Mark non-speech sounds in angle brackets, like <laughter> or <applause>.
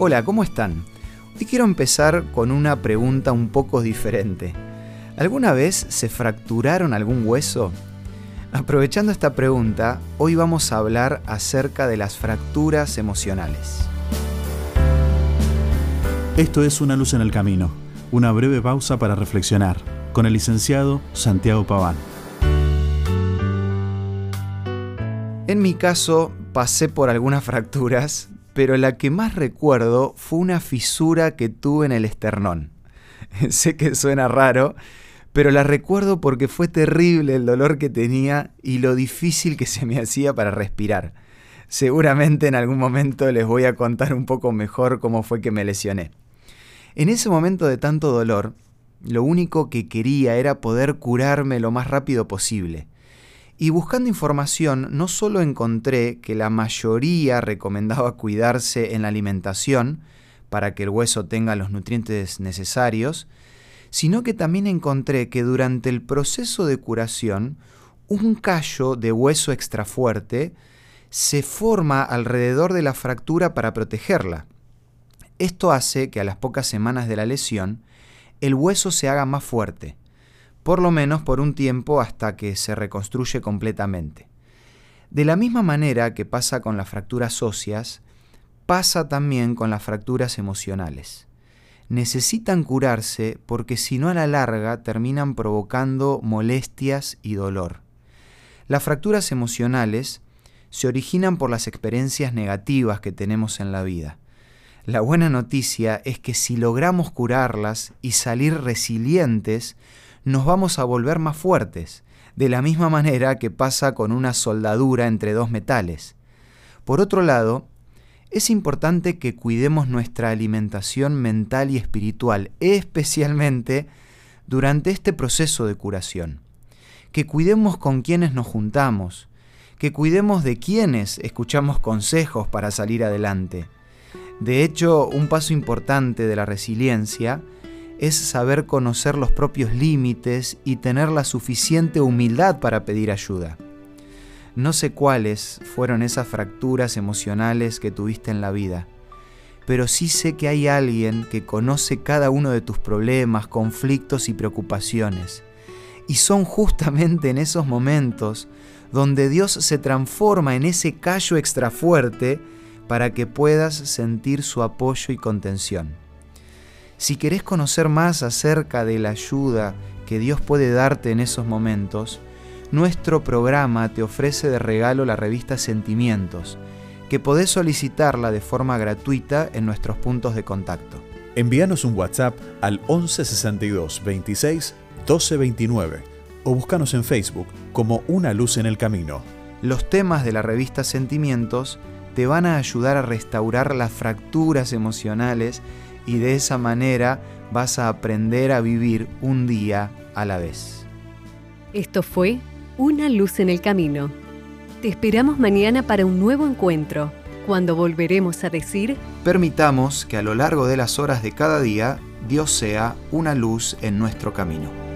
Hola, ¿cómo están? Hoy quiero empezar con una pregunta un poco diferente. ¿Alguna vez se fracturaron algún hueso? Aprovechando esta pregunta, hoy vamos a hablar acerca de las fracturas emocionales. Esto es Una luz en el camino, una breve pausa para reflexionar, con el licenciado Santiago Paván. En mi caso, pasé por algunas fracturas, pero la que más recuerdo fue una fisura que tuve en el esternón. <laughs> sé que suena raro, pero la recuerdo porque fue terrible el dolor que tenía y lo difícil que se me hacía para respirar. Seguramente en algún momento les voy a contar un poco mejor cómo fue que me lesioné. En ese momento de tanto dolor, lo único que quería era poder curarme lo más rápido posible. Y buscando información, no solo encontré que la mayoría recomendaba cuidarse en la alimentación para que el hueso tenga los nutrientes necesarios, sino que también encontré que durante el proceso de curación, un callo de hueso extra fuerte se forma alrededor de la fractura para protegerla. Esto hace que a las pocas semanas de la lesión, el hueso se haga más fuerte por lo menos por un tiempo hasta que se reconstruye completamente. De la misma manera que pasa con las fracturas óseas, pasa también con las fracturas emocionales. Necesitan curarse porque si no a la larga terminan provocando molestias y dolor. Las fracturas emocionales se originan por las experiencias negativas que tenemos en la vida. La buena noticia es que si logramos curarlas y salir resilientes, nos vamos a volver más fuertes, de la misma manera que pasa con una soldadura entre dos metales. Por otro lado, es importante que cuidemos nuestra alimentación mental y espiritual, especialmente durante este proceso de curación. Que cuidemos con quienes nos juntamos, que cuidemos de quienes escuchamos consejos para salir adelante. De hecho, un paso importante de la resiliencia es saber conocer los propios límites y tener la suficiente humildad para pedir ayuda. No sé cuáles fueron esas fracturas emocionales que tuviste en la vida, pero sí sé que hay alguien que conoce cada uno de tus problemas, conflictos y preocupaciones. Y son justamente en esos momentos donde Dios se transforma en ese callo extra fuerte para que puedas sentir su apoyo y contención. Si querés conocer más acerca de la ayuda que Dios puede darte en esos momentos, nuestro programa te ofrece de regalo la revista Sentimientos, que podés solicitarla de forma gratuita en nuestros puntos de contacto. Envíanos un WhatsApp al 1162 26 1229 o búscanos en Facebook como Una Luz en el Camino. Los temas de la revista Sentimientos te van a ayudar a restaurar las fracturas emocionales y de esa manera vas a aprender a vivir un día a la vez. Esto fue Una luz en el camino. Te esperamos mañana para un nuevo encuentro, cuando volveremos a decir, permitamos que a lo largo de las horas de cada día Dios sea una luz en nuestro camino.